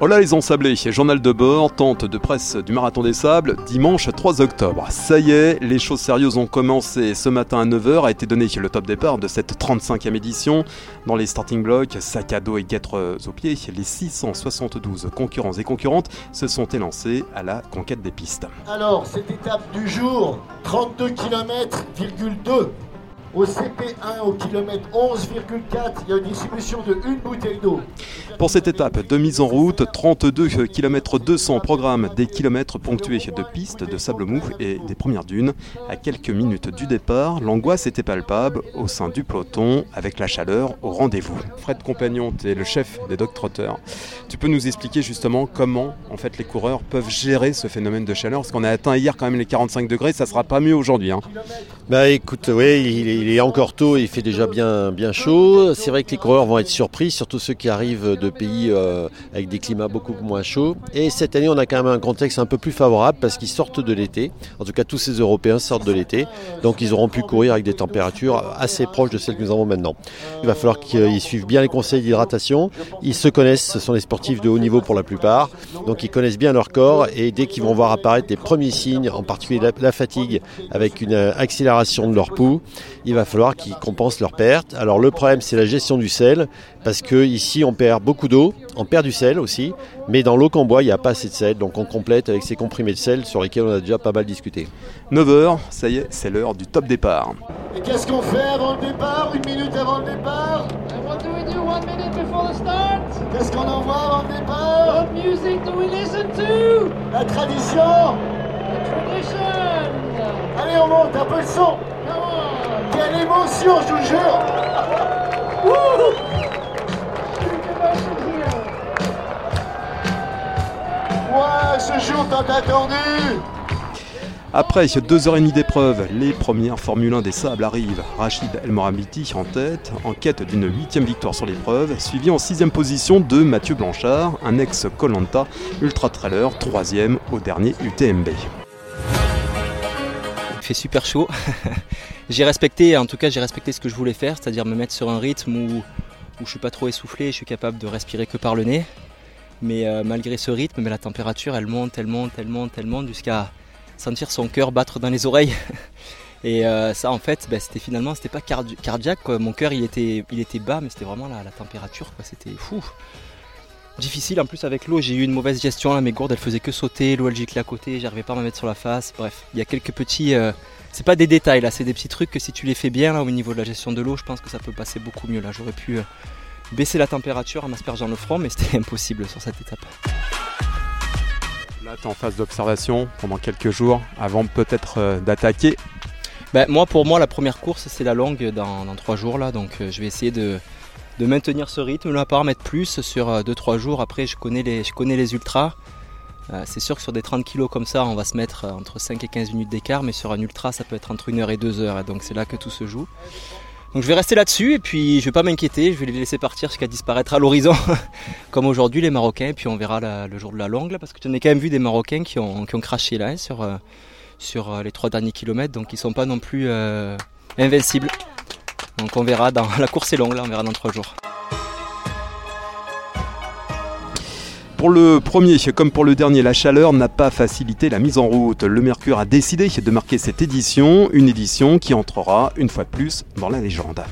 Hola les ensablés, journal de bord, tente de presse du Marathon des Sables, dimanche 3 octobre. Ça y est, les choses sérieuses ont commencé. Ce matin à 9h a été donné le top départ de cette 35e édition. Dans les starting blocks, sac à dos et guêtres aux pieds, les 672 concurrents et concurrentes se sont élancés à la conquête des pistes. Alors, cette étape du jour, 32 km,2 au CP1 au kilomètre 11,4, il y a une distribution de une bouteille d'eau. Pour cette étape de mise en route, 32 km 200 programme des kilomètres ponctués de pistes, de sable mou et des premières dunes. À quelques minutes du départ, l'angoisse était palpable au sein du peloton avec la chaleur au rendez-vous. Fred Compagnon, tu es le chef des dog trotters. Tu peux nous expliquer justement comment en fait les coureurs peuvent gérer ce phénomène de chaleur? Parce qu'on a atteint hier quand même les 45 degrés, ça sera pas mieux aujourd'hui. Hein. Bah écoute, oui, il est il est encore tôt, il fait déjà bien, bien chaud. C'est vrai que les coureurs vont être surpris, surtout ceux qui arrivent de pays euh, avec des climats beaucoup moins chauds. Et cette année, on a quand même un contexte un peu plus favorable parce qu'ils sortent de l'été. En tout cas, tous ces Européens sortent de l'été. Donc, ils auront pu courir avec des températures assez proches de celles que nous avons maintenant. Il va falloir qu'ils suivent bien les conseils d'hydratation. Ils se connaissent, ce sont des sportifs de haut niveau pour la plupart. Donc, ils connaissent bien leur corps et dès qu'ils vont voir apparaître les premiers signes, en particulier la, la fatigue avec une accélération de leur pouls, il va falloir qu'ils compensent leurs pertes. Alors le problème c'est la gestion du sel, parce que ici on perd beaucoup d'eau, on perd du sel aussi, mais dans l'eau qu'on boit il n'y a pas assez de sel, donc on complète avec ces comprimés de sel sur lesquels on a déjà pas mal discuté. 9h, ça y est, c'est l'heure du top départ. Et qu'est-ce qu'on fait avant le départ Une minute avant le départ? Qu'est-ce qu'on envoie avant le départ? What music do we listen to? La tradition. The tradition. Allez on monte un peu le son Quelle émotion, je vous jure Ouais, ce jour tant attendu après deux heures et demie d'épreuve, les premières Formule 1 des sables arrivent. Rachid El Morabiti en tête, en quête d'une huitième victoire sur l'épreuve, suivi en sixième position de Mathieu Blanchard, un ex-Colanta ultra trailer, troisième au dernier UTMB. Il fait super chaud. j'ai respecté, en tout cas, j'ai respecté ce que je voulais faire, c'est-à-dire me mettre sur un rythme où, où je suis pas trop essoufflé, je suis capable de respirer que par le nez. Mais euh, malgré ce rythme, mais la température, elle monte, elle monte, elle monte, elle monte, jusqu'à sentir son cœur battre dans les oreilles. Et euh, ça, en fait, ben, c'était finalement, c'était pas cardiaque. Mon cœur, il était, il était bas, mais c'était vraiment la, la température. C'était fou difficile en plus avec l'eau. J'ai eu une mauvaise gestion là, mes gourdes elles faisaient que sauter, l'eau elle giclait à côté, j'arrivais pas à me mettre sur la face. Bref, il y a quelques petits, euh, c'est pas des détails là, c'est des petits trucs que si tu les fais bien là au niveau de la gestion de l'eau, je pense que ça peut passer beaucoup mieux là. J'aurais pu euh, baisser la température en m'aspergeant le front, mais c'était impossible sur cette étape. Là, tu es en phase d'observation pendant quelques jours avant peut-être euh, d'attaquer. Ben, moi, pour moi, la première course, c'est la longue dans, dans trois jours là, donc je vais essayer de, de maintenir ce rythme, là, pas mettre plus sur 2-3 euh, jours. Après, je connais les, je connais les ultras. Euh, c'est sûr que sur des 30 kg comme ça, on va se mettre euh, entre 5 et 15 minutes d'écart, mais sur un ultra, ça peut être entre 1 heure et 2 heures. donc c'est là que tout se joue. Donc je vais rester là-dessus et puis je vais pas m'inquiéter, je vais les laisser partir jusqu'à disparaître à l'horizon, comme aujourd'hui les Marocains, et puis on verra le jour de la longue, parce que tu en as quand même vu des Marocains qui ont, qui craché là hein, sur, sur les 3 derniers kilomètres, donc ils sont pas non plus invincibles. Donc on verra dans la course est longue là, on verra dans trois jours. Pour le premier, comme pour le dernier, la chaleur n'a pas facilité la mise en route. Le Mercure a décidé de marquer cette édition, une édition qui entrera une fois de plus dans la légende.